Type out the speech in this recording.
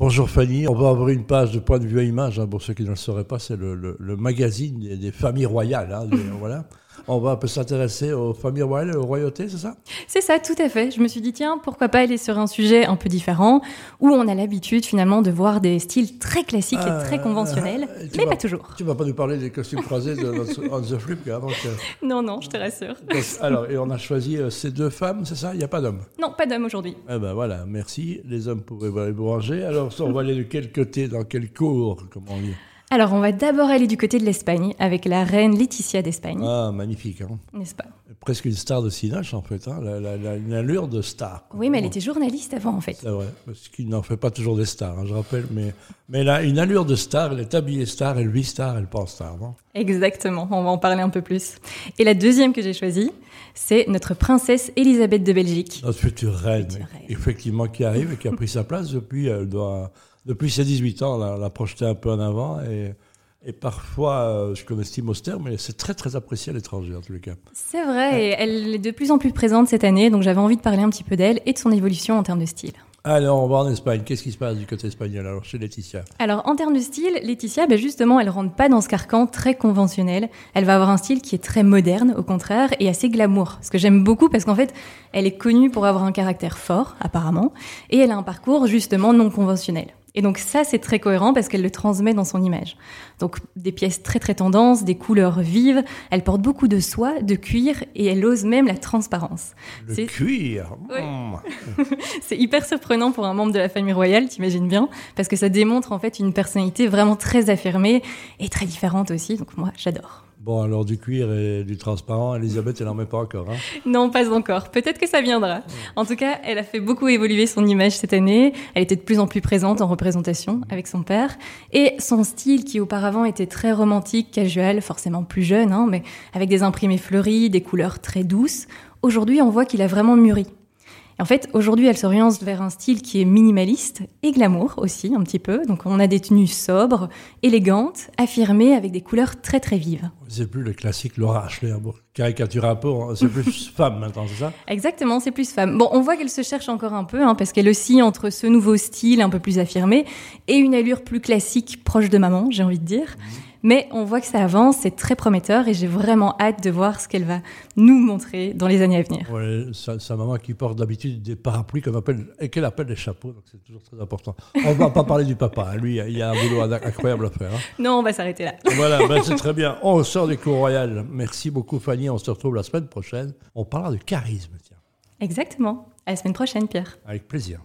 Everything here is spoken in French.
Bonjour Fanny, on va avoir une page de point de vue à image, hein. pour ceux qui ne le sauraient pas, c'est le, le- magazine des, familles royales. hein. On va un peu s'intéresser aux familles royales, aux royautés, c'est ça? C'est ça, tout à fait. Je me suis dit, tiens, pourquoi pas aller sur un sujet un peu différent, où on a l'habitude finalement de voir des styles très classiques Ah, et très conventionnels, euh, tu mais vas- pas toujours. Tu vas pas nous parler des costumes croisés de notre On the Flip, euh, Non, non, je te rassure. donc, alors, et on a choisi euh, ces deux femmes, c'est ça? Il n'y a pas d'hommes? Non, pas d'homme aujourd'hui. Eh ben voilà, merci. Les hommes pouvaient aller branger. Alors, on va aller de quel côté, dans quelle cour, comment on dit? Alors, on va d'abord aller du côté de l'Espagne, avec la reine Laetitia d'Espagne, Ah, magnifique. Hein. n'est-ce pas? Presque une star de Cinoche, en fait. Hein. La, la- la- une allure de star. Oui, mais elle était journaliste avant, en fait. C'est vrai, parce qu'il n'en fait pas toujours des stars, hein, je rappelle. Mais, mais elle a une allure de star, elle est habillée star, elle vit star, elle pense star. Non Exactement, on va en parler un peu plus. Et la deuxième que j'ai choisie, c'est notre princesse Elisabeth de Belgique. Notre future reine, Future reine. effectivement, qui arrive et qui a pris sa place depuis, elle doit, depuis ses 18 ans, la, la projeter un peu en avant. Et, et parfois, euh, je connais Steve Auster, mais c'est très, très apprécié à l'étranger, en tous les cas. C'est vrai, et elle est de plus en plus présente cette année, donc j'avais envie de parler un petit peu d'elle et de son évolution en termes de style. Alors, on va en Espagne. Qu'est-ce qui se passe du côté espagnol, alors, chez Laetitia? Alors, en termes de style, Laetitia, ben justement, elle rentre pas dans ce carcan très conventionnel. Elle va avoir un style qui est très moderne, au contraire, et assez glamour. Ce que j'aime beaucoup parce qu'en fait, elle est connue pour avoir un caractère fort, apparemment, et elle a un parcours justement non conventionnel. Et donc ça, c'est très cohérent parce qu'elle le transmet dans son image. Donc des pièces très très tendances, des couleurs vives. Elle porte beaucoup de soie, de cuir, et elle ose même la transparence. Le C'est- cuir. Mmh. C'est hyper surprenant pour un membre de la famille royale, t'imagines bien, parce que ça démontre en fait une personnalité vraiment très affirmée et très différente aussi. Donc moi, j'adore. Bon, alors du cuir et du transparent, Elisabeth, elle n'en met pas encore. Hein? Non, pas encore. Peut-être que ça viendra. En tout cas, elle a fait beaucoup évoluer son image cette année. Elle était de plus en plus présente en représentation avec son père. Et son style, qui auparavant était très romantique, casual, forcément plus jeune, hein, mais avec des imprimés fleuris, des couleurs très douces, aujourd'hui, on voit qu'il a vraiment mûri. En fait, aujourd'hui, elle s'oriente vers un style qui est minimaliste et glamour aussi, un petit peu. Donc, on a des tenues sobres, élégantes, affirmées, avec des couleurs très très vives. C'est plus le classique Laura Ashley, hein, pour caricaturer un peu, hein. c'est plus femme maintenant, c'est ça? Exactement, c'est plus femme. Bon, on voit qu'elle se cherche encore un peu, hein, parce qu'elle oscille entre ce nouveau style un peu plus affirmé et une allure plus classique, proche de maman, j'ai envie de dire. Mais on voit que ça avance, c'est très prometteur et j'ai vraiment hâte de voir ce qu'elle va nous montrer dans les années à venir. Ouais, sa, maman qui porte d'habitude des parapluies appelle, et qu'elle appelle des chapeaux, donc c'est toujours très important. On va pas parler du papa, hein. lui, il y a un boulot incroyable à faire. hein. Non, on va s'arrêter là. Voilà, ben, c'est très bien. On sort des cours royales. Merci beaucoup Fanny, on se retrouve la semaine prochaine. On parlera de charisme, tiens, Exactement. À la semaine prochaine, Pierre. avec plaisir.